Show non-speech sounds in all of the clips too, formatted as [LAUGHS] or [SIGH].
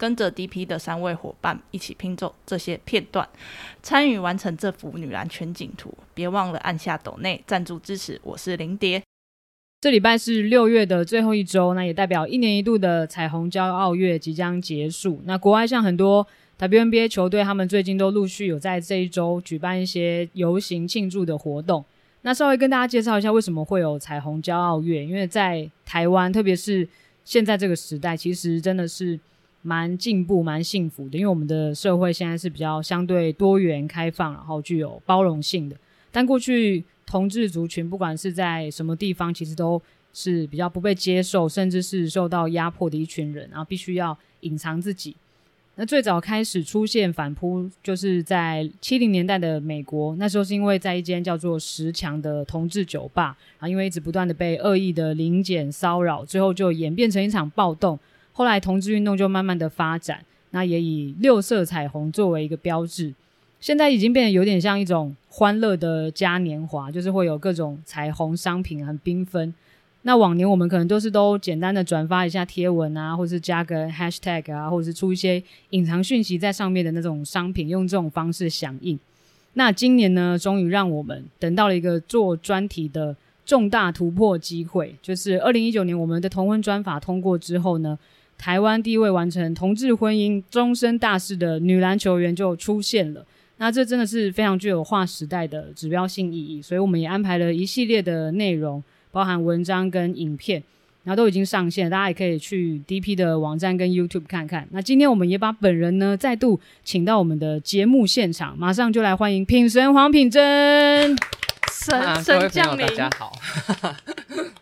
跟着 DP 的三位伙伴一起拼凑这些片段，参与完成这幅女篮全景图。别忘了按下抖内赞助支持。我是林蝶。这礼拜是六月的最后一周，那也代表一年一度的彩虹骄傲月即将结束。那国外像很多 WNBA 球队，他们最近都陆续有在这一周举办一些游行庆祝的活动。那稍微跟大家介绍一下，为什么会有彩虹骄傲月？因为在台湾，特别是现在这个时代，其实真的是。蛮进步、蛮幸福的，因为我们的社会现在是比较相对多元、开放，然后具有包容性的。但过去同志族群不管是在什么地方，其实都是比较不被接受，甚至是受到压迫的一群人，然后必须要隐藏自己。那最早开始出现反扑，就是在七零年代的美国，那时候是因为在一间叫做十强的同志酒吧，啊，因为一直不断的被恶意的临检骚扰，最后就演变成一场暴动。后来同志运动就慢慢的发展，那也以六色彩虹作为一个标志。现在已经变得有点像一种欢乐的嘉年华，就是会有各种彩虹商品，很缤纷。那往年我们可能都是都简单的转发一下贴文啊，或是加个 hashtag 啊，或者是出一些隐藏讯息在上面的那种商品，用这种方式响应。那今年呢，终于让我们等到了一个做专题的重大突破机会，就是二零一九年我们的同婚专法通过之后呢。台湾第一位完成同志婚姻终身大事的女篮球员就出现了，那这真的是非常具有划时代的指标性意义，所以我们也安排了一系列的内容，包含文章跟影片，然后都已经上线，大家也可以去 DP 的网站跟 YouTube 看看。那今天我们也把本人呢再度请到我们的节目现场，马上就来欢迎品神黄品珍，神神降临，大家好。[LAUGHS] [LAUGHS]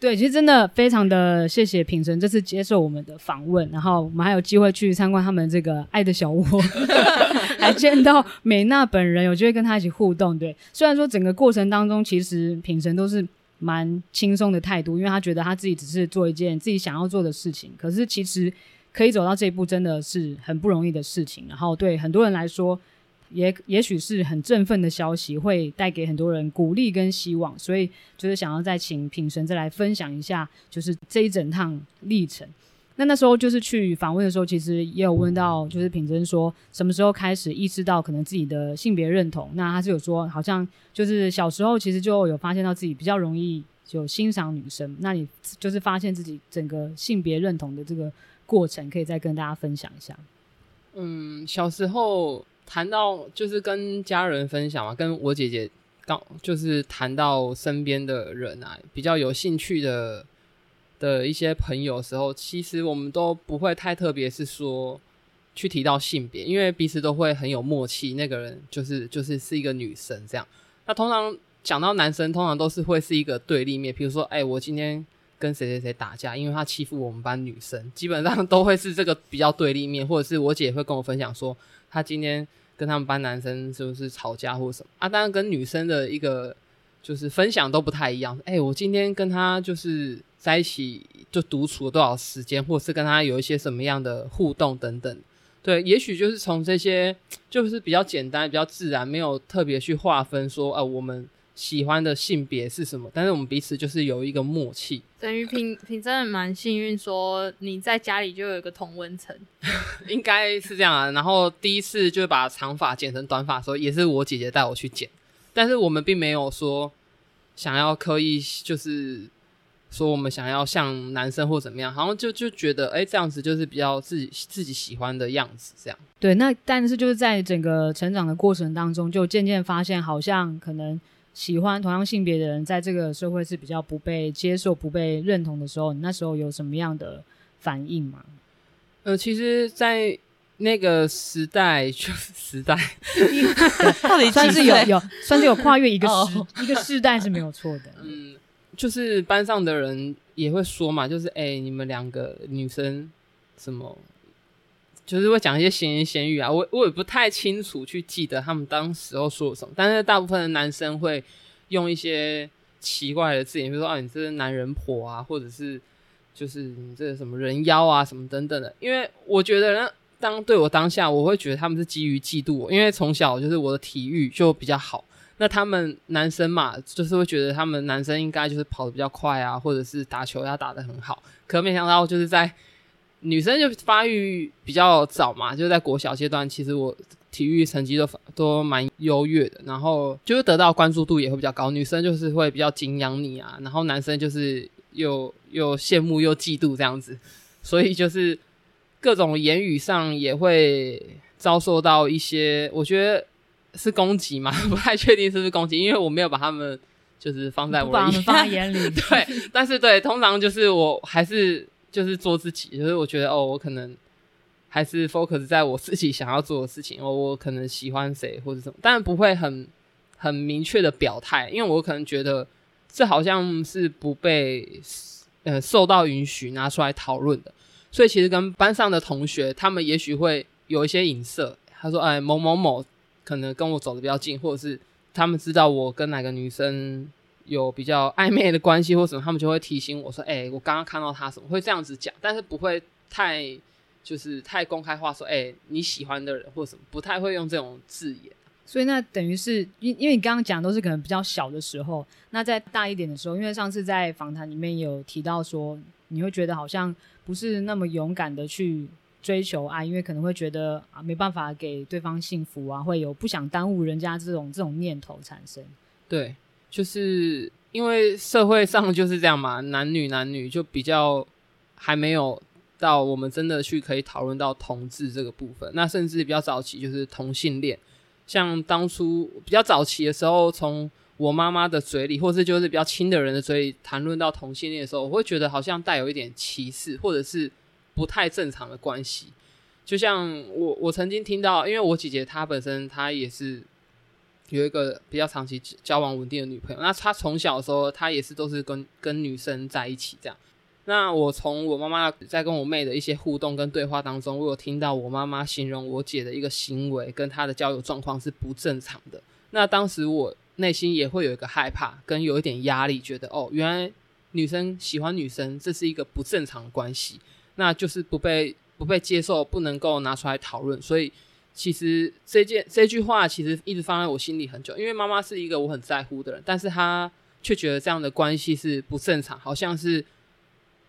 对，其实真的非常的谢谢品神这次接受我们的访问，然后我们还有机会去参观他们这个爱的小窝，[LAUGHS] 还见到美娜本人，有机会跟她一起互动。对，虽然说整个过程当中，其实品神都是蛮轻松的态度，因为他觉得他自己只是做一件自己想要做的事情，可是其实可以走到这一步，真的是很不容易的事情。然后对很多人来说。也也许是很振奋的消息，会带给很多人鼓励跟希望，所以就是想要再请品神再来分享一下，就是这一整趟历程。那那时候就是去访问的时候，其实也有问到，就是品珍说什么时候开始意识到可能自己的性别认同？那他是有说，好像就是小时候其实就有发现到自己比较容易就欣赏女生。那你就是发现自己整个性别认同的这个过程，可以再跟大家分享一下。嗯，小时候。谈到就是跟家人分享嘛，跟我姐姐刚就是谈到身边的人啊，比较有兴趣的的一些朋友时候，其实我们都不会太特别是说去提到性别，因为彼此都会很有默契。那个人就是就是是一个女生这样。那通常讲到男生，通常都是会是一个对立面，比如说，哎，我今天跟谁谁谁打架，因为他欺负我们班女生，基本上都会是这个比较对立面，或者是我姐会跟我分享说，他今天。跟他们班男生是不是吵架或什么啊？当然跟女生的一个就是分享都不太一样。哎，我今天跟他就是在一起就独处了多少时间，或是跟他有一些什么样的互动等等。对，也许就是从这些就是比较简单、比较自然，没有特别去划分说，啊，我们。喜欢的性别是什么？但是我们彼此就是有一个默契。等于平平真的蛮幸运，说你在家里就有一个同温层，[LAUGHS] 应该是这样啊。然后第一次就把长发剪成短发的时候，也是我姐姐带我去剪。但是我们并没有说想要刻意，就是说我们想要像男生或怎么样，好像就就觉得哎，这样子就是比较自己自己喜欢的样子。这样对。那但是就是在整个成长的过程当中，就渐渐发现，好像可能。喜欢同样性别的人，在这个社会是比较不被接受、不被认同的时候，你那时候有什么样的反应吗？呃，其实，在那个时代，就是时代，到底算是有有，算是有跨越一个时一个世代是没有错的。嗯，就是班上的人也会说嘛，就是哎，你们两个女生什么？就是会讲一些闲言闲语啊，我我也不太清楚去记得他们当时候说什么，但是大部分的男生会用一些奇怪的字眼，比如说啊，你这是男人婆啊，或者是就是你这什么人妖啊，什么等等的。因为我觉得呢，当对我当下，我会觉得他们是基于嫉妒我，因为从小就是我的体育就比较好。那他们男生嘛，就是会觉得他们男生应该就是跑得比较快啊，或者是打球要打得很好。可没想到就是在女生就发育比较早嘛，就在国小阶段，其实我体育成绩都都蛮优越的，然后就是得到关注度也会比较高。女生就是会比较敬仰你啊，然后男生就是又又羡慕又嫉妒这样子，所以就是各种言语上也会遭受到一些，我觉得。是攻击嘛？[LAUGHS] 不太确定是不是攻击，因为我没有把他们就是放在我把他们放在眼里。[LAUGHS] 对，但是对，通常就是我还是就是做自己，就是我觉得哦，我可能还是 focus 在我自己想要做的事情，我我可能喜欢谁或者什么，但不会很很明确的表态，因为我可能觉得这好像是不被呃受到允许拿出来讨论的，所以其实跟班上的同学，他们也许会有一些影射，他说哎某某某。可能跟我走的比较近，或者是他们知道我跟哪个女生有比较暧昧的关系，或什么，他们就会提醒我说：“哎，我刚刚看到他什么，会这样子讲，但是不会太就是太公开化说，哎，你喜欢的人或什么，不太会用这种字眼。所以那等于是因因为你刚刚讲都是可能比较小的时候，那在大一点的时候，因为上次在访谈里面有提到说，你会觉得好像不是那么勇敢的去。追求爱，因为可能会觉得啊没办法给对方幸福啊，会有不想耽误人家这种这种念头产生。对，就是因为社会上就是这样嘛，男女男女就比较还没有到我们真的去可以讨论到同志这个部分。那甚至比较早期就是同性恋，像当初比较早期的时候，从我妈妈的嘴里，或是就是比较亲的人的嘴里谈论到同性恋的时候，我会觉得好像带有一点歧视，或者是。不太正常的关系，就像我我曾经听到，因为我姐姐她本身她也是有一个比较长期交往稳定的女朋友，那她从小的时候她也是都是跟跟女生在一起这样。那我从我妈妈在跟我妹的一些互动跟对话当中，我有听到我妈妈形容我姐的一个行为跟她的交友状况是不正常的。那当时我内心也会有一个害怕跟有一点压力，觉得哦，原来女生喜欢女生这是一个不正常的关系。那就是不被不被接受，不能够拿出来讨论。所以其实这件这句话其实一直放在我心里很久。因为妈妈是一个我很在乎的人，但是她却觉得这样的关系是不正常，好像是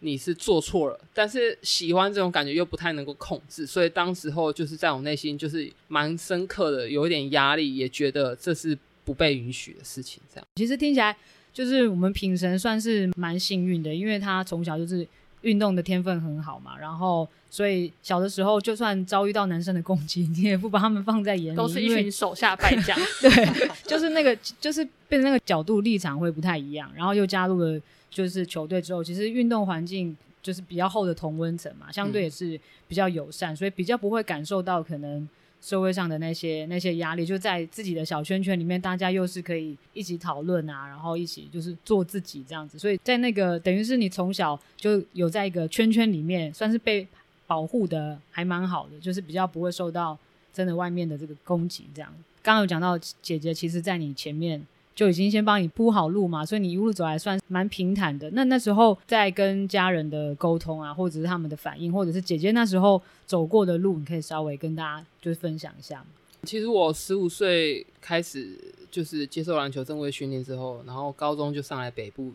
你是做错了。但是喜欢这种感觉又不太能够控制，所以当时候就是在我内心就是蛮深刻的，有一点压力，也觉得这是不被允许的事情。这样其实听起来就是我们品神算是蛮幸运的，因为他从小就是。运动的天分很好嘛，然后所以小的时候就算遭遇到男生的攻击，你也不把他们放在眼里，都是一群手下败将。[LAUGHS] 对，就是那个，就是变成那个角度立场会不太一样。然后又加入了就是球队之后，其实运动环境就是比较厚的同温层嘛，相对也是比较友善，所以比较不会感受到可能。社会上的那些那些压力，就在自己的小圈圈里面，大家又是可以一起讨论啊，然后一起就是做自己这样子。所以在那个等于是你从小就有在一个圈圈里面，算是被保护的，还蛮好的，就是比较不会受到真的外面的这个攻击。这样，刚刚有讲到姐姐，其实在你前面。就已经先帮你铺好路嘛，所以你一路走来算蛮平坦的。那那时候在跟家人的沟通啊，或者是他们的反应，或者是姐姐那时候走过的路，你可以稍微跟大家就是分享一下吗？其实我十五岁开始就是接受篮球正规训练之后，然后高中就上来北部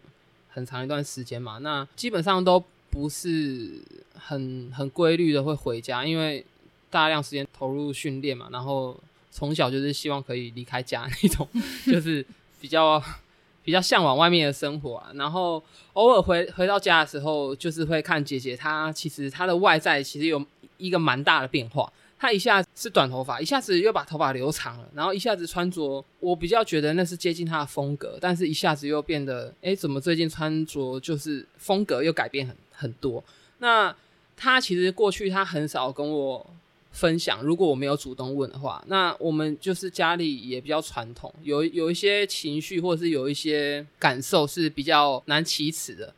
很长一段时间嘛，那基本上都不是很很规律的会回家，因为大量时间投入训练嘛，然后从小就是希望可以离开家那种，[LAUGHS] 就是。比较比较向往外面的生活啊，然后偶尔回回到家的时候，就是会看姐姐，她其实她的外在其实有一个蛮大的变化。他一下是短头发，一下子又把头发留长了，然后一下子穿着，我比较觉得那是接近他的风格，但是一下子又变得，哎，怎么最近穿着就是风格又改变很很多？那他其实过去他很少跟我。分享，如果我没有主动问的话，那我们就是家里也比较传统，有有一些情绪或者是有一些感受是比较难启齿的。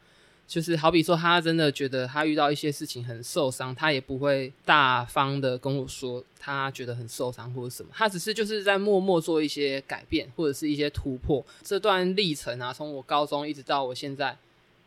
就是好比说，他真的觉得他遇到一些事情很受伤，他也不会大方的跟我说他觉得很受伤或者什么，他只是就是在默默做一些改变或者是一些突破。这段历程啊，从我高中一直到我现在，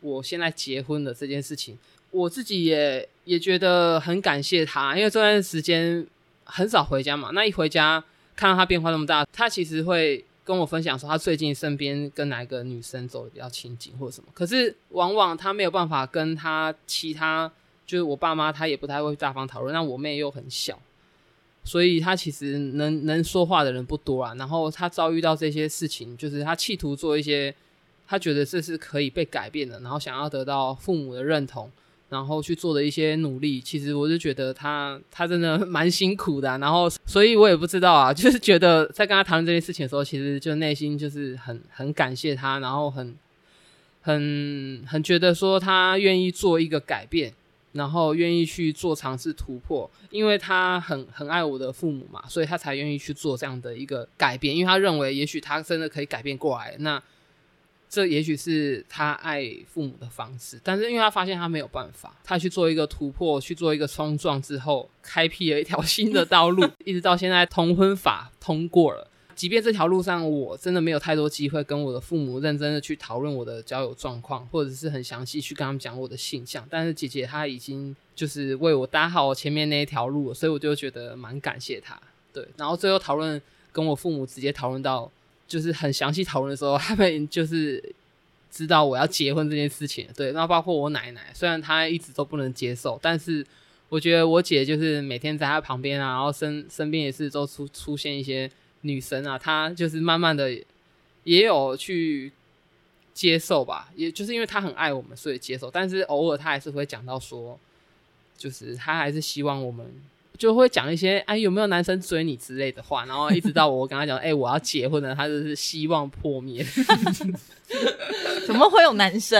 我现在结婚的这件事情，我自己也也觉得很感谢他，因为这段时间很少回家嘛，那一回家看到他变化那么大，他其实会。跟我分享说，他最近身边跟哪个女生走的比较亲近，或者什么。可是往往他没有办法跟他其他，就是我爸妈，他也不太会大方讨论。那我妹又很小，所以他其实能能说话的人不多啊。然后他遭遇到这些事情，就是他企图做一些，他觉得这是可以被改变的，然后想要得到父母的认同。然后去做的一些努力，其实我就觉得他他真的 [LAUGHS] 蛮辛苦的。然后，所以我也不知道啊，[LAUGHS] 就是觉得在跟他谈论这件事情的时候，其实就内心就是很很感谢他，然后很很很觉得说他愿意做一个改变，然后愿意去做尝试突破，因为他很很爱我的父母嘛，所以他才愿意去做这样的一个改变，因为他认为也许他真的可以改变过来。那这也许是他爱父母的方式，但是因为他发现他没有办法，他去做一个突破，去做一个冲撞之后，开辟了一条 [LAUGHS] 新的道路，一直到现在同婚法通过了。即便这条路上我真的没有太多机会跟我的父母认真的去讨论我的交友状况，或者是很详细去跟他们讲我的性向，但是姐姐她已经就是为我搭好前面那一条路了，所以我就觉得蛮感谢她。对，然后最后讨论跟我父母直接讨论到。就是很详细讨论的时候，他们就是知道我要结婚这件事情。对，那包括我奶奶，虽然她一直都不能接受，但是我觉得我姐就是每天在她旁边啊，然后身身边也是都出出现一些女生啊，她就是慢慢的也有去接受吧，也就是因为她很爱我们，所以接受。但是偶尔她还是会讲到说，就是她还是希望我们。就会讲一些哎有没有男生追你之类的话，然后一直到我跟他讲哎我要结婚了，他就是希望破灭。[LAUGHS] 怎么会有男生？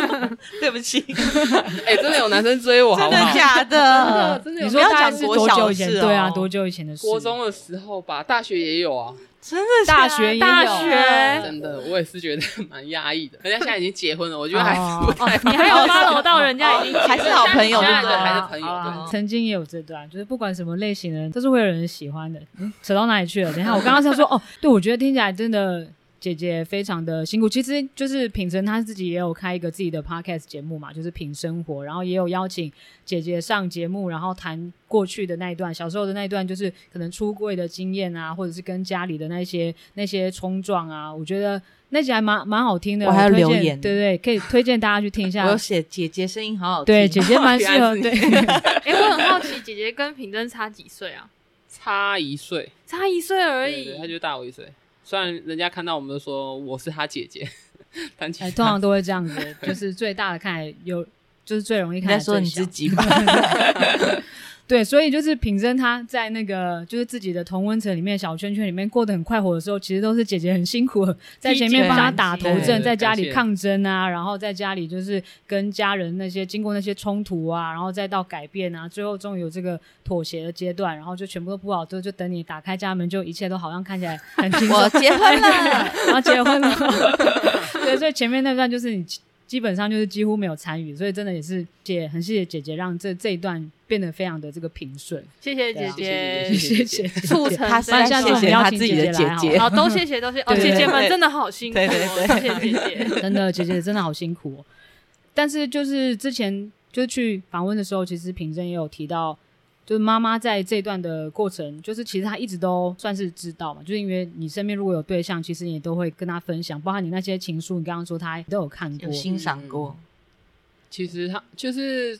[LAUGHS] 对不起，[LAUGHS] 哎真的有男生追我，真的假的？真的？你说他是多久以前？对啊，多久以前的事？国中的时候吧，大学也有啊。真的，大学大学真的，我也是觉得蛮压抑的。人家现在已经结婚了，我觉得还是不太。你还有发楼到人家已经还是好朋友，对对，还是朋友。曾经也有这段，就是不管什么类型的人，都是会有人喜欢的。扯到哪里去了？等一下，我刚刚是说哦，对，我觉得听起来真的。姐姐非常的辛苦，其实就是品成她自己也有开一个自己的 podcast 节目嘛，就是品生活，然后也有邀请姐姐上节目，然后谈过去的那一段，小时候的那一段，就是可能出柜的经验啊，或者是跟家里的那些那些冲撞啊，我觉得那集还蛮蛮好听的。我还要留言，对对，可以推荐大家去听一下。我有写姐姐声音好好听，对姐姐蛮 [LAUGHS] 适合。对，[LAUGHS] 哎，我很好奇，姐姐跟品真差几岁啊？差一岁，差一岁而已，她就大我一岁。虽然人家看到我们都说我是他姐姐，[LAUGHS] 但其实通常都会这样子，就是最大的看来有，就是最容易看说你自己吧。[LAUGHS] 对，所以就是品珍她在那个就是自己的同温层里面小圈圈里面过得很快活的时候，其实都是姐姐很辛苦，在前面帮她打头阵，在家里抗争啊，然后在家里就是跟家人那些经过那些冲突啊，然后再到改变啊，最后终于有这个妥协的阶段，然后就全部都铺好，就就等你打开家门，就一切都好像看起来很轻松，我结婚了，[LAUGHS] 然后结婚了，[LAUGHS] 对，所以前面那段就是你。基本上就是几乎没有参与，所以真的也是姐很谢谢姐姐，让这这一段变得非常的这个平顺。谢谢姐姐，谢谢 [LAUGHS] 促成他下次我们邀请姐姐来，好，都谢谢，都谢哦，姐姐们真的好辛苦，对对对，谢谢姐姐，真的姐姐真的好辛苦。但是就是之前就是去访问的时候，其实品珍也有提到。就是妈妈在这段的过程，就是其实她一直都算是知道嘛，就是因为你身边如果有对象，其实你都会跟她分享，包括你那些情书，你刚刚说她都有看过、欣赏过。其实她就是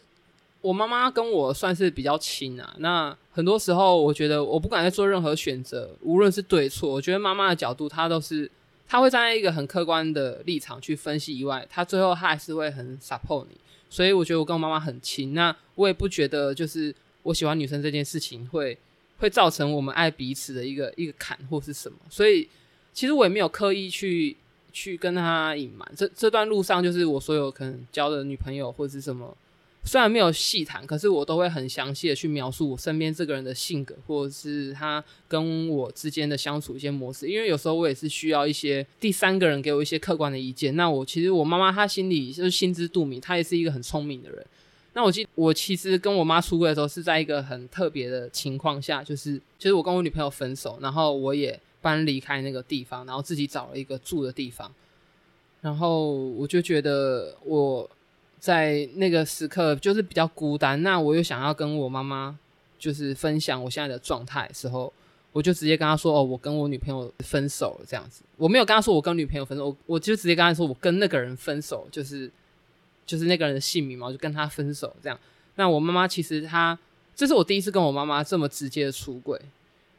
我妈妈跟我算是比较亲啊。那很多时候，我觉得我不管在做任何选择，无论是对错，我觉得妈妈的角度，她都是她会站在一个很客观的立场去分析以外，她最后她还是会很 support 你。所以我觉得我跟我妈妈很亲。那我也不觉得就是。我喜欢女生这件事情会会造成我们爱彼此的一个一个坎或是什么，所以其实我也没有刻意去去跟他隐瞒。这这段路上，就是我所有可能交的女朋友或者是什么虽然没有细谈，可是我都会很详细的去描述我身边这个人的性格，或者是他跟我之间的相处一些模式。因为有时候我也是需要一些第三个人给我一些客观的意见。那我其实我妈妈她心里就是心知肚明，她也是一个很聪明的人。那我记我其实跟我妈出柜的时候是在一个很特别的情况下，就是就是我跟我女朋友分手，然后我也搬离开那个地方，然后自己找了一个住的地方，然后我就觉得我。在那个时刻，就是比较孤单。那我又想要跟我妈妈，就是分享我现在的状态时候，我就直接跟她说：“哦，我跟我女朋友分手了。”这样子，我没有跟她说我跟女朋友分手，我我就直接跟她说我跟那个人分手，就是就是那个人的姓名嘛，我就跟他分手。这样，那我妈妈其实她，这是我第一次跟我妈妈这么直接的出轨。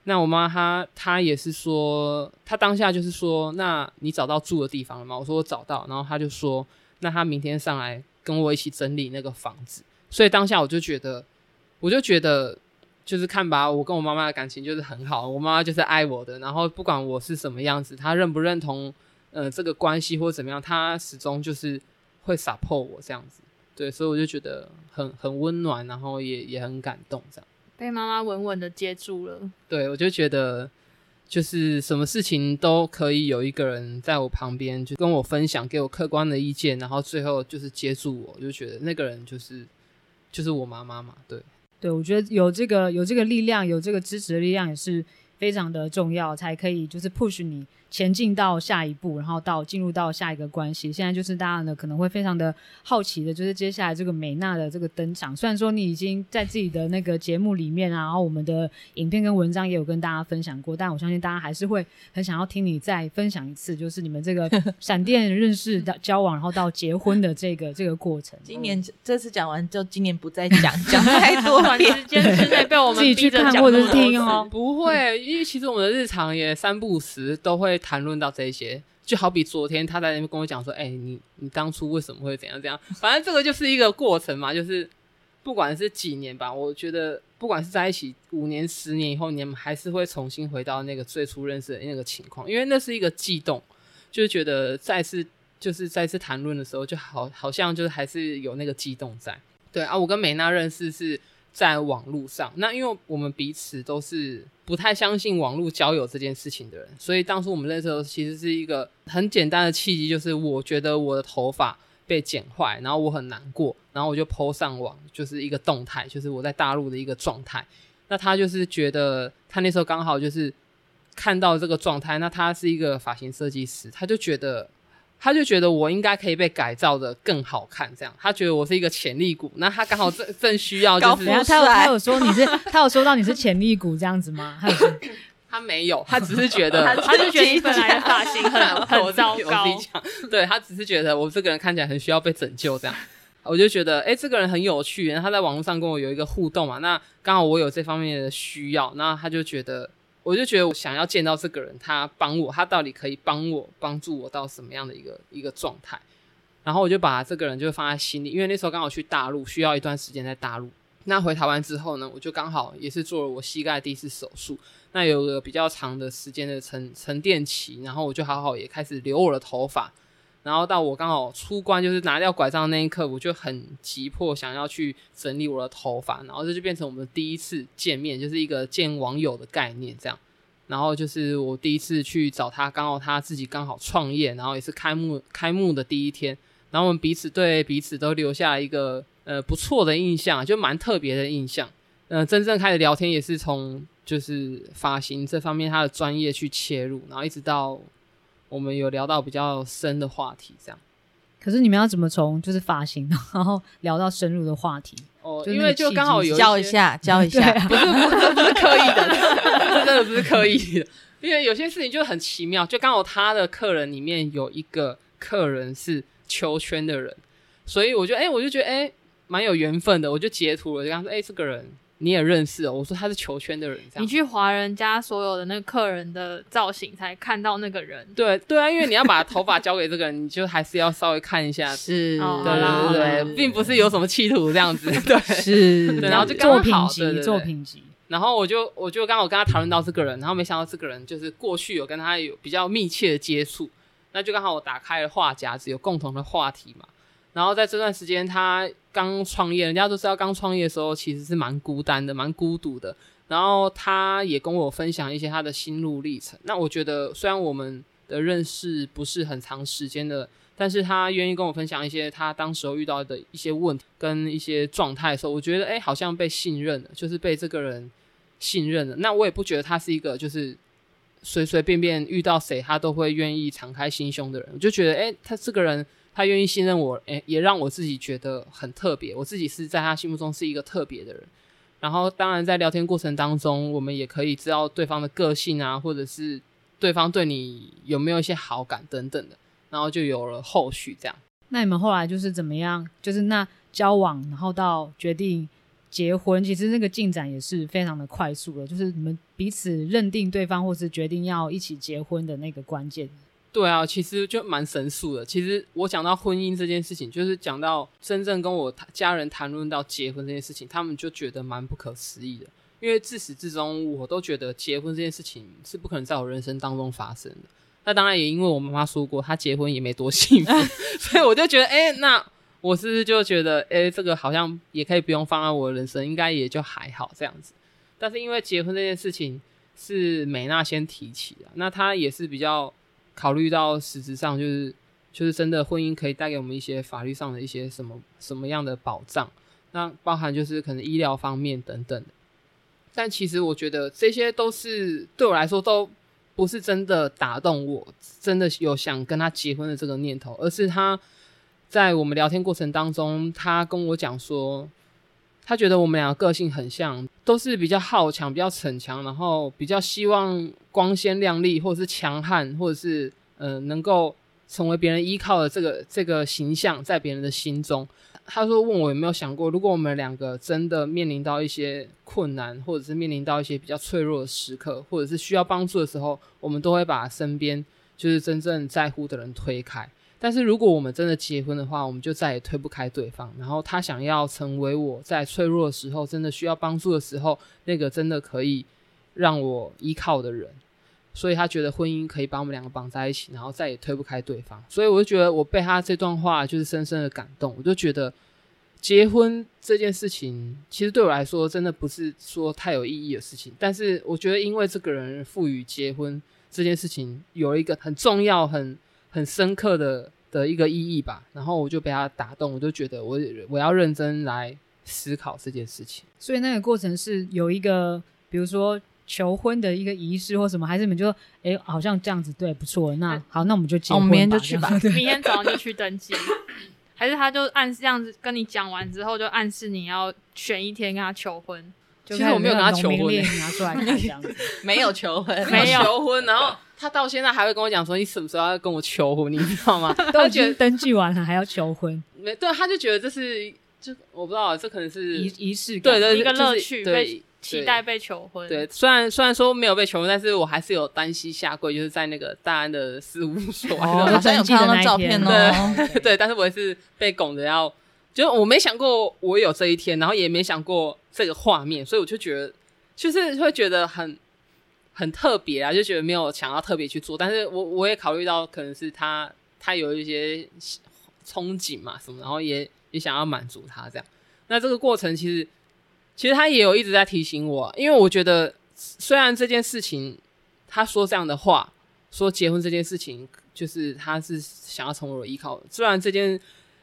那我妈她她也是说，她当下就是说：“那你找到住的地方了吗？”我说：“我找到。”然后她就说：“那她明天上来。”跟我一起整理那个房子，所以当下我就觉得，我就觉得，就是看吧，我跟我妈妈的感情就是很好，我妈妈就是爱我的，然后不管我是什么样子，她认不认同，呃，这个关系或怎么样，她始终就是会 support 我这样子，对，所以我就觉得很很温暖，然后也也很感动，这样被妈妈稳稳的接住了，对我就觉得。就是什么事情都可以有一个人在我旁边，就跟我分享，给我客观的意见，然后最后就是接住我，就觉得那个人就是就是我妈妈嘛。对，对我觉得有这个有这个力量，有这个支持的力量也是非常的重要，才可以就是 push 你。前进到下一步，然后到进入到下一个关系。现在就是大家呢可能会非常的好奇的，就是接下来这个美娜的这个登场。虽然说你已经在自己的那个节目里面啊，然后我们的影片跟文章也有跟大家分享过，但我相信大家还是会很想要听你再分享一次，就是你们这个 [LAUGHS] 闪电认识到交往，然后到结婚的这个这个过程。今年这次讲完，就今年不再讲，讲太多短时间之内被我们自己去看或者听哦。不会，因为其实我们的日常也三不五时都会。谈论到这些，就好比昨天他在那边跟我讲说：“哎，你你当初为什么会怎样怎样？反正这个就是一个过程嘛，就是不管是几年吧，我觉得不管是在一起五年、十年以后，你们还是会重新回到那个最初认识的那个情况，因为那是一个悸动，就是觉得再次就是再次谈论的时候，就好好像就是还是有那个悸动在。对啊，我跟美娜认识是。在网络上，那因为我们彼此都是不太相信网络交友这件事情的人，所以当初我们认识的时候，其实是一个很简单的契机，就是我觉得我的头发被剪坏，然后我很难过，然后我就 PO 上网，就是一个动态，就是我在大陆的一个状态。那他就是觉得他那时候刚好就是看到这个状态，那他是一个发型设计师，他就觉得。他就觉得我应该可以被改造的更好看，这样他觉得我是一个潜力股，那他刚好正正需要就是。他有他有说你是他有说到你是潜力股这样子吗？他有说 [COUGHS] 他没有，他只是觉得 [LAUGHS] 他就觉得你本来的发型很 [LAUGHS] 很糟糕。对他只是觉得我这个人看起来很需要被拯救，这样我就觉得哎，这个人很有趣，然后他在网络上跟我有一个互动嘛，那刚好我有这方面的需要，那他就觉得。我就觉得我想要见到这个人，他帮我，他到底可以帮我帮助我到什么样的一个一个状态？然后我就把这个人就放在心里，因为那时候刚好去大陆，需要一段时间在大陆。那回台湾之后呢，我就刚好也是做了我膝盖第一次手术，那有个比较长的时间的沉沉淀期，然后我就好好也开始留我的头发。然后到我刚好出关，就是拿掉拐杖那一刻，我就很急迫想要去整理我的头发，然后这就变成我们第一次见面，就是一个见网友的概念这样。然后就是我第一次去找他，刚好他自己刚好创业，然后也是开幕开幕的第一天，然后我们彼此对彼此都留下一个呃不错的印象，就蛮特别的印象。嗯，真正开始聊天也是从就是发型这方面他的专业去切入，然后一直到。我们有聊到比较深的话题，这样。可是你们要怎么从就是发型，然后聊到深入的话题？哦，因为就刚好有教一下，教一下，不是不是不是刻意的，这真的不是刻意的。因为有些事情就很奇妙，就刚好他的客人里面有一个客人是球圈的人，所以我就哎，我就觉得哎，蛮有缘分的，我就截图了，就跟他说，哎，这个人。你也认识哦，我说他是球圈的人，你去华人家所有的那个客人的造型才看到那个人。对对啊，因为你要把头发交给这个人，你就还是要稍微看一下。[LAUGHS] 是，对对对，并不是有什么企图这样子。[LAUGHS] 对，是。然后就作品集，作品集。然后我就我就刚好跟他讨论到这个人，然后没想到这个人就是过去有跟他有比较密切的接触，那就刚好我打开了话匣子，有共同的话题嘛。然后在这段时间，他刚创业，人家都知道刚创业的时候其实是蛮孤单的，蛮孤独的。然后他也跟我分享一些他的心路历程。那我觉得，虽然我们的认识不是很长时间的，但是他愿意跟我分享一些他当时候遇到的一些问题跟一些状态的时候，我觉得哎，好像被信任了，就是被这个人信任了。那我也不觉得他是一个就是随随便便遇到谁他都会愿意敞开心胸的人。我就觉得哎，他这个人他愿意信任我，诶，也让我自己觉得很特别。我自己是在他心目中是一个特别的人。然后，当然，在聊天过程当中，我们也可以知道对方的个性啊，或者是对方对你有没有一些好感等等的，然后就有了后续这样。那你们后来就是怎么样？就是那交往，然后到决定结婚，其实那个进展也是非常的快速的。就是你们彼此认定对方，或是决定要一起结婚的那个关键。对啊，其实就蛮神速的。其实我讲到婚姻这件事情，就是讲到真正跟我家人谈论到结婚这件事情，他们就觉得蛮不可思议的。因为自始至终，我都觉得结婚这件事情是不可能在我人生当中发生的。那当然也因为我妈妈说过，她结婚也没多幸福，[LAUGHS] 所以我就觉得，哎，那我是不是就觉得，哎，这个好像也可以不用放在我的人生，应该也就还好这样子。但是因为结婚这件事情是美娜先提起的，那她也是比较。考虑到实质上就是就是真的婚姻可以带给我们一些法律上的一些什么什么样的保障，那包含就是可能医疗方面等等。但其实我觉得这些都是对我来说都不是真的打动我，真的有想跟他结婚的这个念头，而是他在我们聊天过程当中，他跟我讲说。他觉得我们两个个性很像，都是比较好强、比较逞强，然后比较希望光鲜亮丽，或者是强悍，或者是呃能够成为别人依靠的这个这个形象，在别人的心中。他说：“问我有没有想过，如果我们两个真的面临到一些困难，或者是面临到一些比较脆弱的时刻，或者是需要帮助的时候，我们都会把身边就是真正在乎的人推开。”但是如果我们真的结婚的话，我们就再也推不开对方。然后他想要成为我在脆弱的时候、真的需要帮助的时候，那个真的可以让我依靠的人。所以他觉得婚姻可以把我们两个绑在一起，然后再也推不开对方。所以我就觉得我被他这段话就是深深的感动。我就觉得结婚这件事情，其实对我来说真的不是说太有意义的事情。但是我觉得，因为这个人赋予结婚这件事情有了一个很重要、很很深刻的的一个意义吧，然后我就被他打动，我就觉得我我要认真来思考这件事情。所以那个过程是有一个，比如说求婚的一个仪式或什么，还是你们就哎好像这样子对不错，那好，那我们就结婚，我们明天就去吧，[LAUGHS] 明天早上就去登记，还是他就按这样子跟你讲完之后，就暗示你要选一天跟他求婚。其实我没有跟他求婚，拿出来看这样子，[LAUGHS] 没有求婚，没有求婚，然后。他到现在还会跟我讲说：“你什么时候要跟我求婚？你知道吗？” [LAUGHS] 都已经登记完了，还要求婚？没对，他就觉得这是就我不知道，这可能是仪仪式感，对对，一个乐趣，对，期待被求婚。对，虽然虽然说没有被求婚，但是我还是有单膝下跪，就是在那个大安的事务所，[LAUGHS] 好像有看到照片哦。[LAUGHS] 对，但是我也是被拱着要，就我没想过我有这一天，然后也没想过这个画面，所以我就觉得就是会觉得很。很特别啊，就觉得没有想要特别去做，但是我我也考虑到可能是他他有一些憧憬嘛什么，然后也也想要满足他这样。那这个过程其实其实他也有一直在提醒我，因为我觉得虽然这件事情他说这样的话，说结婚这件事情就是他是想要成为我的依靠，虽然这件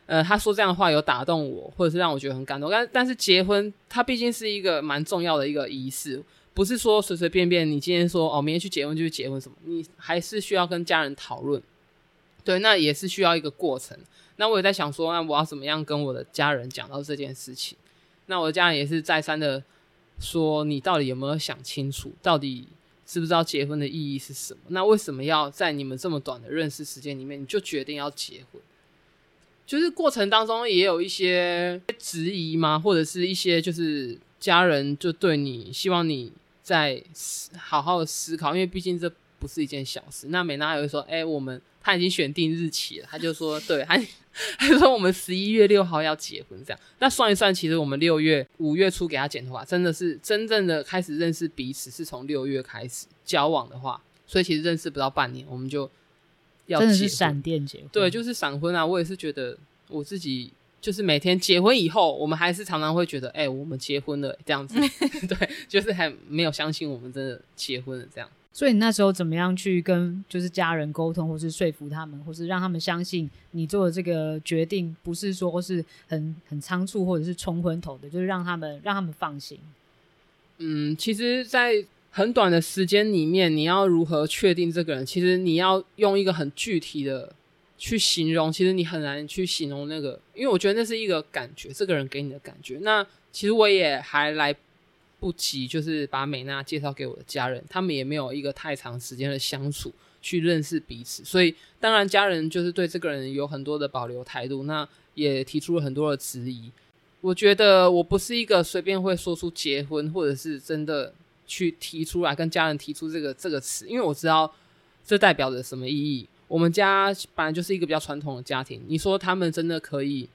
呃他说这样的话有打动我，或者是让我觉得很感动，但但是结婚它毕竟是一个蛮重要的一个仪式。不是说随随便便，你今天说哦，明天去结婚就去结婚什么？你还是需要跟家人讨论，对，那也是需要一个过程。那我也在想说，那我要怎么样跟我的家人讲到这件事情？那我的家人也是再三的说，你到底有没有想清楚，到底知不知道结婚的意义是什么？那为什么要在你们这么短的认识时间里面，你就决定要结婚？就是过程当中也有一些质疑吗？或者是一些就是家人就对你希望你。在好好的思考，因为毕竟这不是一件小事。那美娜也会说：“哎，我们他已经选定日期了。”他就说：“对，他 [LAUGHS] 他说我们十一月六号要结婚，这样。那算一算，其实我们六月五月初给他剪头发，真的是真正的开始认识彼此是从六月开始交往的话，所以其实认识不到半年，我们就要真的是闪电结婚，对，就是闪婚啊！我也是觉得我自己就是每天结婚以后，我们还是常常会觉得，哎、我们结婚了这样子，[LAUGHS] 对，就是还没有相信我们真的结婚了这样。所以你那时候怎么样去跟就是家人沟通，或是说服他们，或是让他们相信你做的这个决定不是说是很很仓促或者是冲昏头的，就是让他们让他们放心。嗯，其实，在很短的时间里面，你要如何确定这个人？其实你要用一个很具体的去形容，其实你很难去形容那个，因为我觉得那是一个感觉，这个人给你的感觉。那其实我也还来不急，就是把美娜介绍给我的家人，他们也没有一个太长时间的相处去认识彼此，所以当然家人就是对这个人有很多的保留态度，那也提出了很多的质疑。我觉得我不是一个随便会说出结婚，或者是真的去提出来跟家人提出这个这个词，因为我知道这代表着什么意义。我们家本来就是一个比较传统的家庭，你说他们真的可以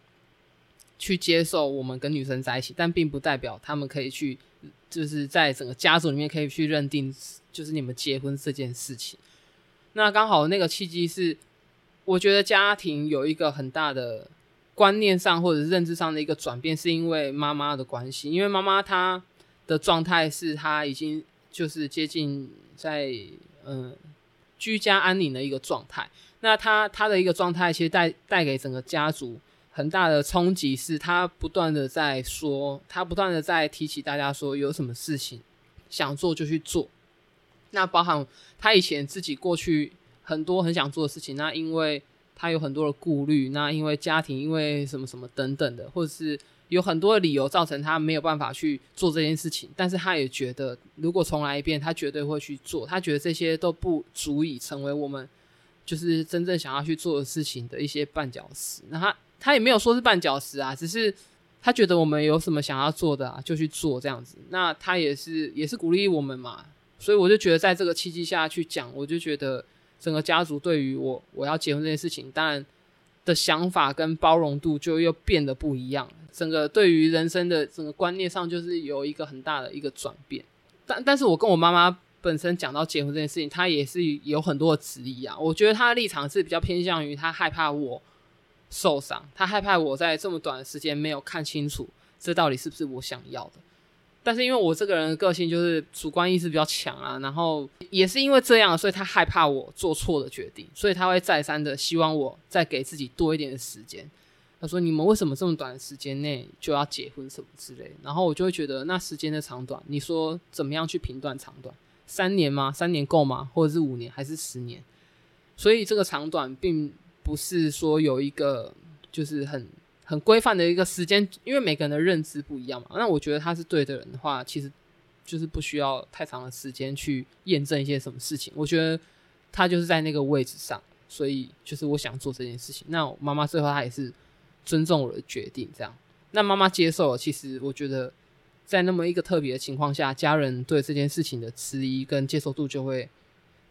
去接受我们跟女生在一起，但并不代表他们可以去，就是在整个家族里面可以去认定，就是你们结婚这件事情。那刚好那个契机是，我觉得家庭有一个很大的观念上或者是认知上的一个转变，是因为妈妈的关系。因为妈妈她的状态是她已经就是接近在嗯居家安宁的一个状态。那她她的一个状态，其实带带给整个家族很大的冲击，是他不断的在说，他不断的在提起大家说，有什么事情想做就去做。那包含他以前自己过去很多很想做的事情，那因为他有很多的顾虑，那因为家庭，因为什么什么等等的，或者是有很多的理由造成他没有办法去做这件事情。但是他也觉得，如果重来一遍，他绝对会去做。他觉得这些都不足以成为我们就是真正想要去做的事情的一些绊脚石。那他他也没有说是绊脚石啊，只是他觉得我们有什么想要做的啊，就去做这样子。那他也是也是鼓励我们嘛，所以我就觉得在这个契机下去讲，我就觉得。整个家族对于我我要结婚这件事情，当然的想法跟包容度就又变得不一样。整个对于人生的整个观念上，就是有一个很大的一个转变。但但是我跟我妈妈本身讲到结婚这件事情，她也是有很多的质疑啊。我觉得她的立场是比较偏向于她害怕我受伤，他害怕我在这么短的时间没有看清楚这到底是不是我想要的。但是因为我这个人的个性就是主观意识比较强啊，然后也是因为这样，所以他害怕我做错的决定，所以他会再三的希望我再给自己多一点的时间。他说：“你们为什么这么短的时间内就要结婚什么之类？”然后我就会觉得，那时间的长短，你说怎么样去评断长短？三年吗？三年够吗？或者是五年还是十年？所以这个长短并不是说有一个就是很。很规范的一个时间，因为每个人的认知不一样嘛。那我觉得他是对的人的话，其实就是不需要太长的时间去验证一些什么事情。我觉得他就是在那个位置上，所以就是我想做这件事情。那妈妈最后她也是尊重我的决定，这样。那妈妈接受了，其实我觉得在那么一个特别的情况下，家人对这件事情的迟疑跟接受度就会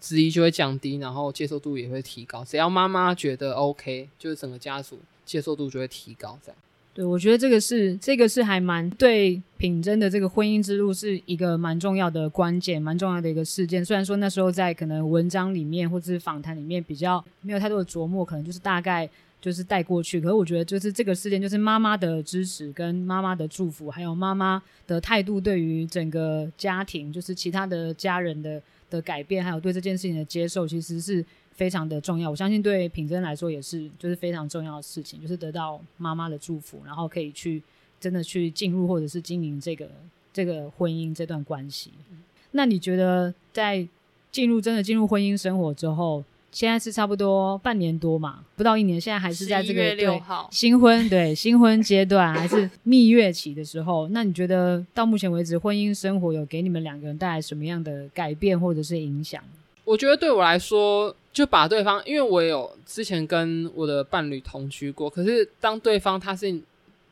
质疑就会降低，然后接受度也会提高。只要妈妈觉得 OK，就是整个家族。接受度就会提高，这样。对，我觉得这个是这个是还蛮对品珍的这个婚姻之路是一个蛮重要的关键，蛮重要的一个事件。虽然说那时候在可能文章里面或者是访谈里面比较没有太多的琢磨，可能就是大概就是带过去。可是我觉得就是这个事件，就是妈妈的支持跟妈妈的祝福，还有妈妈的态度对于整个家庭，就是其他的家人的的改变，还有对这件事情的接受，其实是。非常的重要，我相信对品珍来说也是，就是非常重要的事情，就是得到妈妈的祝福，然后可以去真的去进入或者是经营这个这个婚姻这段关系。那你觉得在进入真的进入婚姻生活之后，现在是差不多半年多嘛，不到一年，现在还是在这个对新婚对新婚阶段，还是蜜月期的时候？那你觉得到目前为止，婚姻生活有给你们两个人带来什么样的改变或者是影响？我觉得对我来说。就把对方，因为我有之前跟我的伴侣同居过，可是当对方他是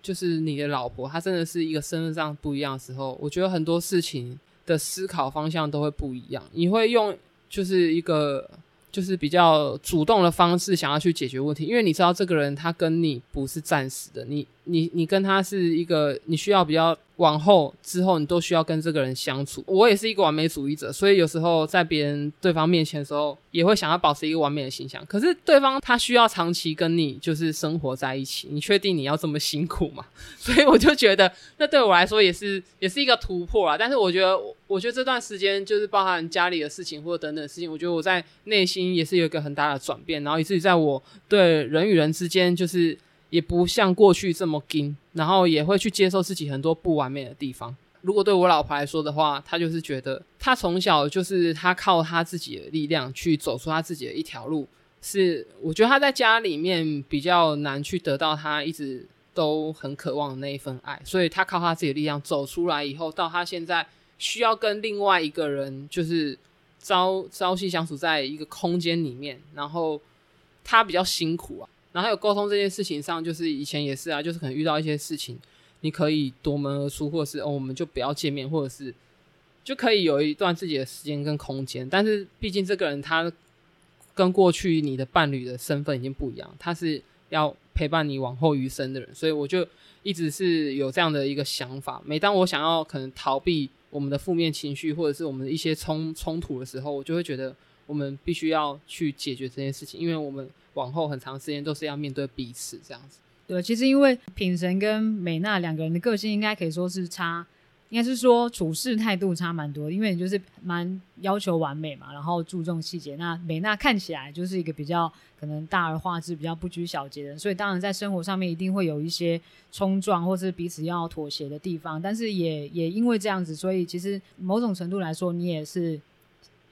就是你的老婆，她真的是一个身份上不一样的时候，我觉得很多事情的思考方向都会不一样。你会用就是一个就是比较主动的方式想要去解决问题，因为你知道这个人他跟你不是暂时的，你你你跟他是一个，你需要比较往后之后，你都需要跟这个人相处。我也是一个完美主义者，所以有时候在别人对方面前的时候，也会想要保持一个完美的形象。可是对方他需要长期跟你就是生活在一起，你确定你要这么辛苦吗？[LAUGHS] 所以我就觉得，那对我来说也是也是一个突破啊。但是我觉得，我觉得这段时间就是包含家里的事情或者等等事情，我觉得我在内心也是有一个很大的转变，然后以至于在我对人与人之间就是。也不像过去这么硬，然后也会去接受自己很多不完美的地方。如果对我老婆来说的话，她就是觉得她从小就是她靠她自己的力量去走出她自己的一条路，是我觉得她在家里面比较难去得到她一直都很渴望的那一份爱，所以她靠她自己的力量走出来以后，到她现在需要跟另外一个人就是朝朝夕相处在一个空间里面，然后她比较辛苦啊。然后还有沟通这件事情上，就是以前也是啊，就是可能遇到一些事情，你可以夺门而出，或者是哦，我们就不要见面，或者是就可以有一段自己的时间跟空间。但是毕竟这个人他跟过去你的伴侣的身份已经不一样，他是要陪伴你往后余生的人，所以我就一直是有这样的一个想法。每当我想要可能逃避我们的负面情绪，或者是我们的一些冲冲突的时候，我就会觉得我们必须要去解决这件事情，因为我们。往后很长时间都是要面对彼此这样子。对，其实因为品神跟美娜两个人的个性应该可以说是差，应该是说处事态度差蛮多。因为你就是蛮要求完美嘛，然后注重细节。那美娜看起来就是一个比较可能大而化之、比较不拘小节的，所以当然在生活上面一定会有一些冲撞或是彼此要妥协的地方。但是也也因为这样子，所以其实某种程度来说，你也是。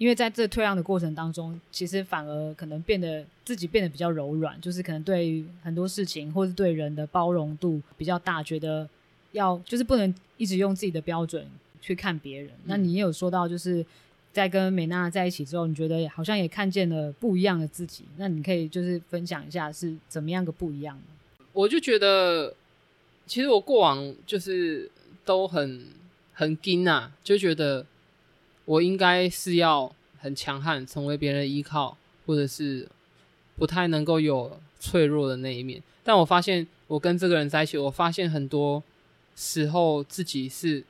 因为在这退让的过程当中，其实反而可能变得自己变得比较柔软，就是可能对很多事情或是对人的包容度比较大，觉得要就是不能一直用自己的标准去看别人。那你也有说到，就是在跟美娜在一起之后，你觉得好像也看见了不一样的自己。那你可以就是分享一下是怎么样个不一样我就觉得，其实我过往就是都很很硬啊，就觉得。我应该是要很强悍，成为别人依靠，或者是不太能够有脆弱的那一面。但我发现，我跟这个人在一起，我发现很多时候自己是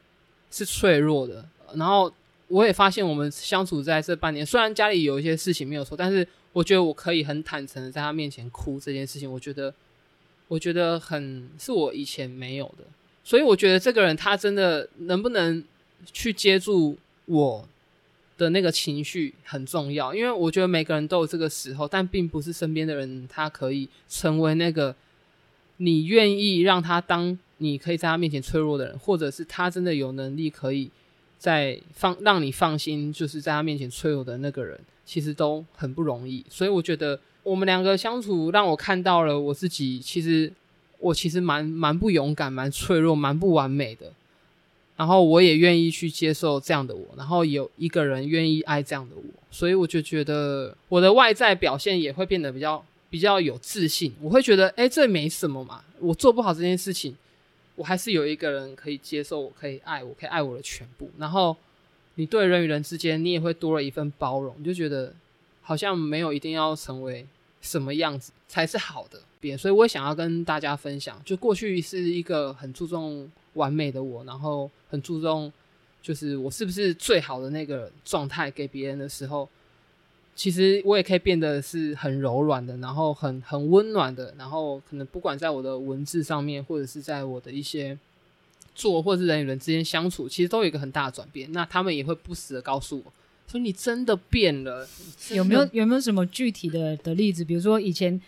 是脆弱的。然后我也发现，我们相处在这半年，虽然家里有一些事情没有错，但是我觉得我可以很坦诚的在他面前哭这件事情，我觉得我觉得很是我以前没有的。所以我觉得这个人他真的能不能去接住？我的那个情绪很重要，因为我觉得每个人都有这个时候，但并不是身边的人他可以成为那个你愿意让他当你可以在他面前脆弱的人，或者是他真的有能力可以在放让你放心，就是在他面前脆弱的那个人，其实都很不容易。所以我觉得我们两个相处，让我看到了我自己，其实我其实蛮蛮不勇敢、蛮脆弱、蛮不完美的。然后我也愿意去接受这样的我，然后有一个人愿意爱这样的我，所以我就觉得我的外在表现也会变得比较比较有自信。我会觉得，哎，这没什么嘛，我做不好这件事情，我还是有一个人可以接受，我可以爱，我可以爱我的全部。然后你对人与人之间，你也会多了一份包容，你就觉得好像没有一定要成为什么样子才是好的。别所以我也想要跟大家分享，就过去是一个很注重。完美的我，然后很注重，就是我是不是最好的那个状态给别人的时候，其实我也可以变得是很柔软的，然后很很温暖的，然后可能不管在我的文字上面，或者是在我的一些做，或者是人与人之间相处，其实都有一个很大的转变。那他们也会不时的告诉我，说你真的变了。[LAUGHS] 有没有有没有什么具体的的例子？比如说以前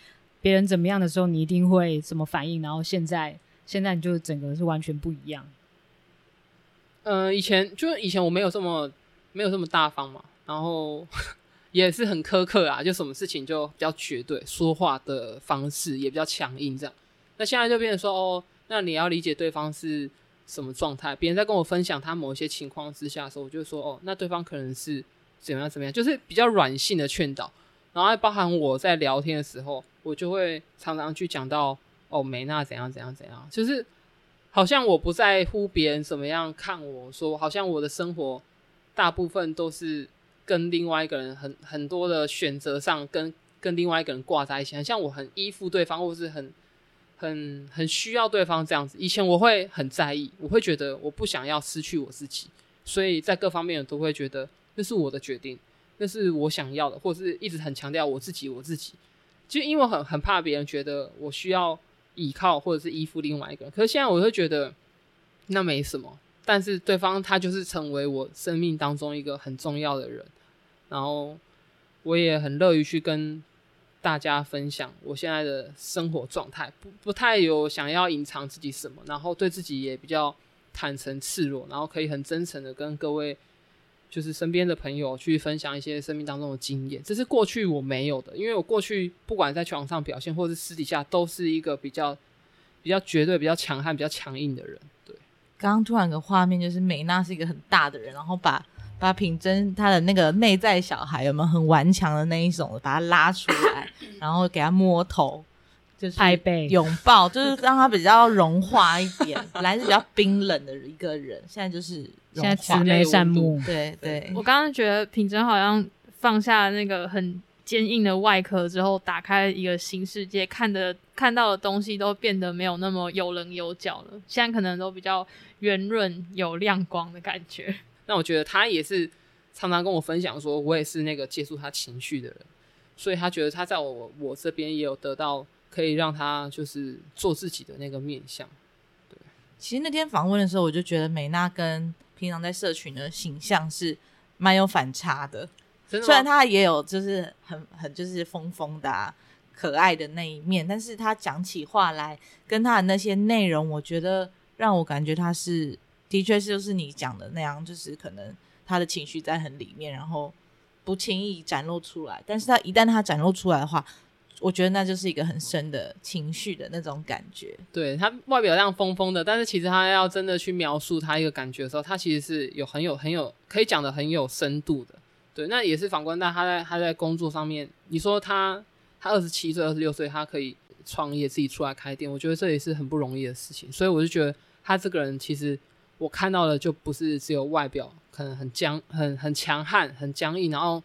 别人怎么样的时候，你一定会什么反应？然后现在？现在就整个是完全不一样。嗯，以前就是以前我没有这么没有这么大方嘛，然后 [LAUGHS] 也是很苛刻啊，就什么事情就比较绝对，说话的方式也比较强硬这样。那现在就变成说，哦，那你要理解对方是什么状态。别人在跟我分享他某一些情况之下的时候，我就说，哦，那对方可能是怎么样怎么样，就是比较软性的劝导。然后还包含我在聊天的时候，我就会常常去讲到。哦，梅娜怎样怎样怎样，就是好像我不在乎别人怎么样看我，说好像我的生活大部分都是跟另外一个人很很多的选择上跟跟另外一个人挂在一起，很像我很依附对方，或是很很很需要对方这样子。以前我会很在意，我会觉得我不想要失去我自己，所以在各方面都会觉得那是我的决定，那是我想要的，或者是一直很强调我自己，我自己。就因为很很怕别人觉得我需要依靠或者是依附另外一个人，可是现在我会觉得那没什么。但是对方他就是成为我生命当中一个很重要的人，然后我也很乐于去跟大家分享我现在的生活状态，不不太有想要隐藏自己什么，然后对自己也比较坦诚赤裸，然后可以很真诚的跟各位就是身边的朋友去分享一些生命当中的经验，这是过去我没有的，因为我过去不管在床上表现或是私底下都是一个比较比较绝对、比较强悍、比较强硬的人，对。刚刚突然有个画面，就是美娜是一个很大的人，然后把把品珍她的那个内在小孩有没有很顽强的那一种，把她拉出来，[COUGHS] 然后给她摸头，就是拍背拥抱，就是让他比较融化一点。本来是比较冰冷的一个人，现在就是现在化慈。眉善目，对对我刚刚觉得品珍好像放下那个很坚硬的外壳之后，打开一个新世界，看的看到的东西都变得没有那么有棱有角了。现在可能都比较圆润有亮光的感觉。[LAUGHS] 那我觉得他也是常常跟我分享说，我也是那个接触他情绪的人，所以他觉得他在我我这边也有得到可以让他就是做自己的那个面相。对其实那天访问的时候，我就觉得美娜跟平常在社群的形象是蛮有反差的。的虽然她也有就是很很就是疯疯的、啊、可爱的那一面，但是她讲起话来跟她的那些内容，我觉得让我感觉她是的确是就是你讲的那样，就是可能她的情绪在很里面，然后不轻易展露出来。但是她一旦她展露出来的话，我觉得那就是一个很深的情绪的那种感觉。对他外表这样疯疯的，但是其实他要真的去描述他一个感觉的时候，他其实是有很有很有可以讲的很有深度的。对，那也是反观到他在他在工作上面，你说他他二十七岁、二十六岁，他可以创业自己出来开店，我觉得这也是很不容易的事情。所以我就觉得他这个人其实我看到的就不是只有外表可能很僵、很很强悍、很僵硬，然后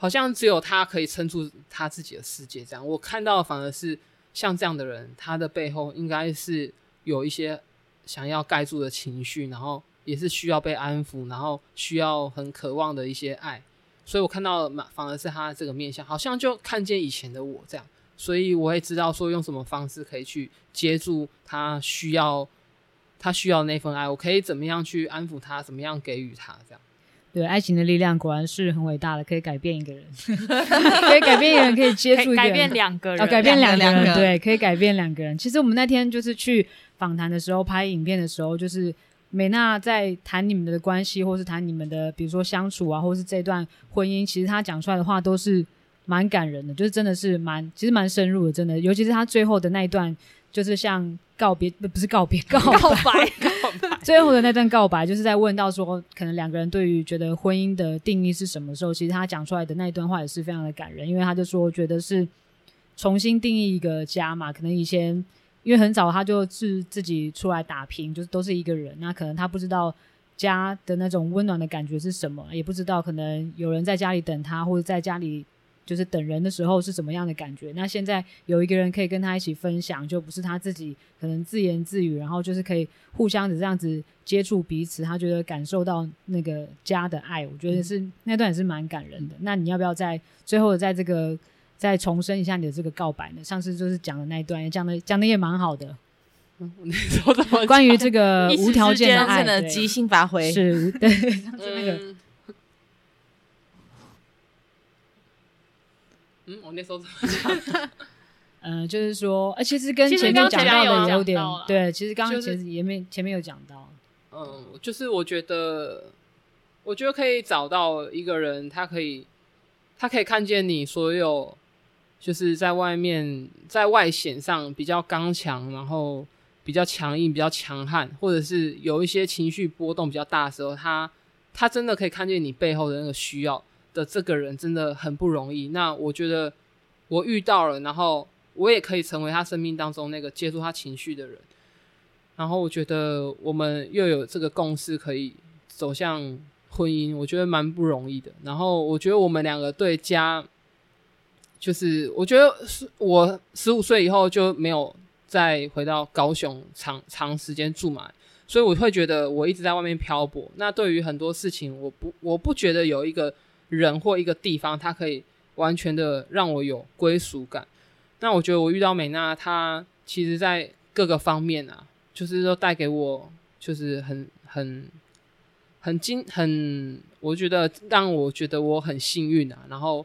好像只有他可以撑住他自己的世界这样。我看到的反而是像这样的人，他的背后应该是有一些想要盖住的情绪，然后也是需要被安抚，然后需要很渴望的一些爱。所以我看到嘛，反而是他这个面相，好像就看见以前的我这样，所以我也知道说用什么方式可以去接住他需要他需要那份爱，我可以怎么样去安抚他，怎么样给予他这样。对，爱情的力量果然是很伟大的，可以改变一个人，[LAUGHS] 可以改变一个人，可以接可触一个人改变两个人，哦，改变两个人，对，可以改变两个人。其实我们那天就是去访谈的时候，拍影片的时候，就是美娜在谈你们的关系，或是谈你们的，比如说相处啊，或是这段婚姻，其实她讲出来的话都是蛮感人的，就是真的是蛮，其实蛮深入的，真的。尤其是她最后的那一段，就是像告别，不不是告别，告 [LAUGHS] 告白。[LAUGHS] 最后的那段告白，就是在问到说，可能两个人对于觉得婚姻的定义是什么时候，其实他讲出来的那一段话也是非常的感人，因为他就说，觉得是重新定义一个家嘛，可能以前因为很早他就是自己出来打拼，就是都是一个人，那可能他不知道家的那种温暖的感觉是什么，也不知道可能有人在家里等他，或者在家里。就是等人的时候是怎么样的感觉？那现在有一个人可以跟他一起分享，就不是他自己可能自言自语，然后就是可以互相的这样子接触彼此，他觉得感受到那个家的爱，我觉得是、那段也是蛮感人的。那你要不要在最后在这个再重申一下你的这个告白呢？上次就是讲的那一段，讲的讲的也蛮好的，[LAUGHS] 关于这个无条件的爱，的对即兴发挥，是对，[LAUGHS] 上次那个。嗯嗯，我那时候怎么 [LAUGHS] 讲？嗯，[LAUGHS] 就是说，呃，其实跟前面讲到的有点对，其实刚刚就是其实前面前面有讲到，嗯，就是我觉得，我觉得可以找到一个人，他可以，他可以看见你所有，就是在外面在外显上比较刚强，然后比较强硬、比较强悍，或者是有一些情绪波动比较大的时候，他他真的可以看见你背后的那个需要的这个人，真的很不容易。那我觉得我遇到了，然后我也可以成为他生命当中那个接触他情绪的人。然后我觉得我们又有这个共识，可以走向婚姻，我觉得蛮不容易的。然后我觉得我们两个对家，就是我觉得我十五岁以后就没有再回到高雄长长时间住嘛，所以我会觉得我一直在外面漂泊。那对于很多事情，我不我不觉得有一个人或一个地方，它可以完全的让我有归属感。那我觉得我遇到美娜，她其实在各个方面啊，就是都带给我就是很很很惊很，我觉得让我觉得我很幸运啊。然后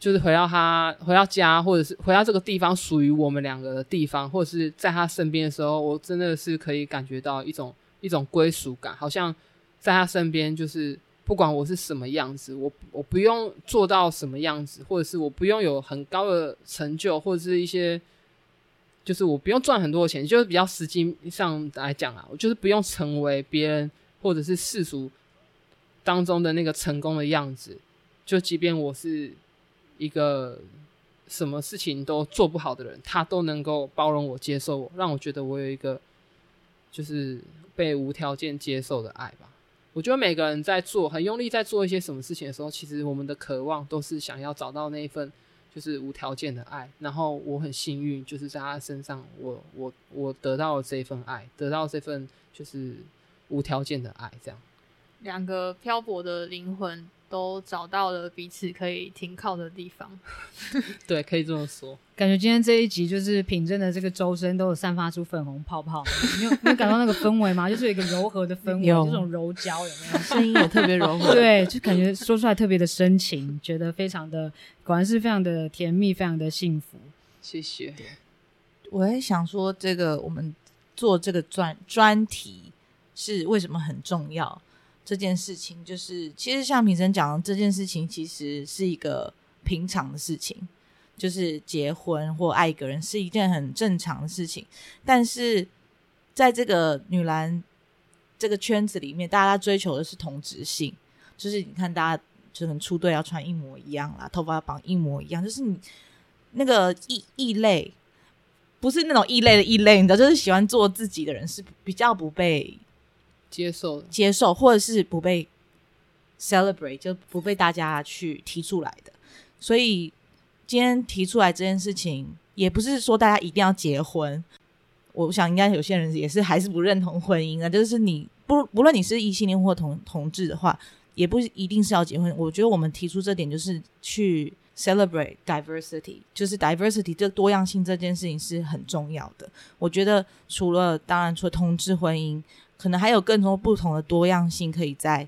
就是回到他回到家，或者是回到这个地方属于我们两个的地方，或者是在他身边的时候，我真的是可以感觉到一种一种归属感，好像在他身边，就是不管我是什么样子，我我不用做到什么样子，或者是我不用有很高的成就，或者是一些。就是我不用赚很多的钱，就是比较实际上来讲啊，我就是不用成为别人或者是世俗当中的那个成功的样子。就即便我是一个什么事情都做不好的人，他都能够包容我、接受我，让我觉得我有一个就是被无条件接受的爱吧。我觉得每个人在做很用力在做一些什么事情的时候，其实我们的渴望都是想要找到那一份。就是无条件的爱，然后我很幸运，就是在他身上，我我我得到了这份爱，得到这份就是无条件的爱，这样。两个漂泊的灵魂都找到了彼此可以停靠的地方。[LAUGHS] 对，可以这么说。感觉今天这一集就是品真的这个周身都有散发出粉红泡泡，你有 [LAUGHS] 你有感到那个氛围吗？就是有一个柔和的氛围，这种柔焦有没有？[LAUGHS] 声音也特别柔和。对，就感觉说出来特别的深情，觉得非常的，果然是非常的甜蜜，非常的幸福。谢谢。我在想说，这个我们做这个专专题是为什么很重要？这件事情就是，其实像平生讲，这件事情其实是一个平常的事情，就是结婚或爱一个人是一件很正常的事情。但是在这个女篮这个圈子里面，大家追求的是同质性，就是你看，大家就能出队要穿一模一样啦，头发要绑一模一样，就是你那个异异类，不是那种异类的异类，你知道，就是喜欢做自己的人是比较不被。接受接受，或者是不被 celebrate，就不被大家去提出来的。所以今天提出来这件事情，也不是说大家一定要结婚。我想应该有些人也是还是不认同婚姻的，就是你不不论你是异性恋或同同志的话，也不一定是要结婚。我觉得我们提出这点，就是去 celebrate diversity，就是 diversity 这多样性这件事情是很重要的。我觉得除了当然除了同志婚姻。可能还有更多不同的多样性可以在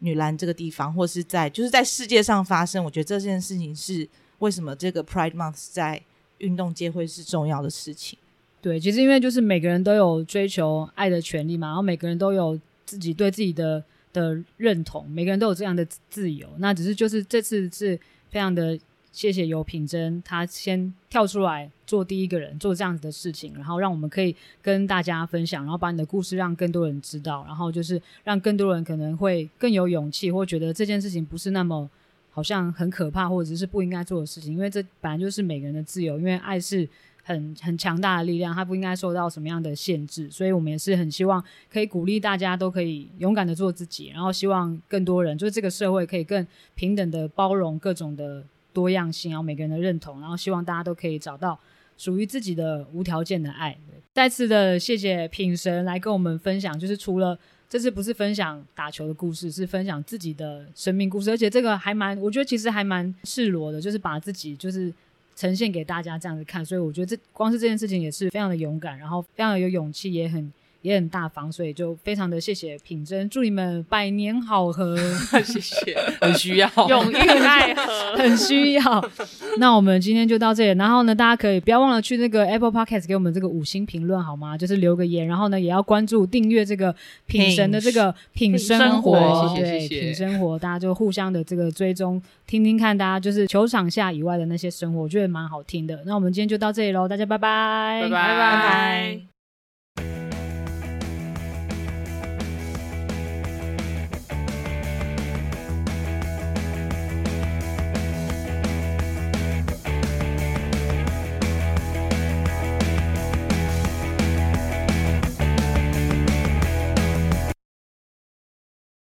女篮这个地方，或是在就是在世界上发生。我觉得这件事情是为什么这个 Pride Month 在运动界会是重要的事情。对，其实因为就是每个人都有追求爱的权利嘛，然后每个人都有自己对自己的的认同，每个人都有这样的自由。那只是就是这次是非常的。谢谢尤品珍，他先跳出来做第一个人，做这样子的事情，然后让我们可以跟大家分享，然后把你的故事让更多人知道，然后就是让更多人可能会更有勇气，或觉得这件事情不是那么好像很可怕，或者是不应该做的事情，因为这本来就是每个人的自由，因为爱是很很强大的力量，它不应该受到什么样的限制，所以我们也是很希望可以鼓励大家都可以勇敢的做自己，然后希望更多人就是这个社会可以更平等的包容各种的。多样性，然后每个人的认同，然后希望大家都可以找到属于自己的无条件的爱。再次的谢谢品神来跟我们分享，就是除了这次不是分享打球的故事，是分享自己的生命故事，而且这个还蛮，我觉得其实还蛮赤裸的，就是把自己就是呈现给大家这样子看，所以我觉得这光是这件事情也是非常的勇敢，然后非常的有勇气，也很。也很大方，所以就非常的谢谢品珍，祝你们百年好合，[LAUGHS] 谢谢，[LAUGHS] 很需要，永浴爱河，很需要。[LAUGHS] 那我们今天就到这里，然后呢，大家可以不要忘了去那个 Apple Podcast 给我们这个五星评论好吗？就是留个言，然后呢，也要关注订阅这个品神的这个品生活，谢谢，品生活，大家就互相的这个追踪，听听看大家就是球场下以外的那些生活，我觉得蛮好听的。那我们今天就到这里喽，大家拜拜，拜拜。拜拜。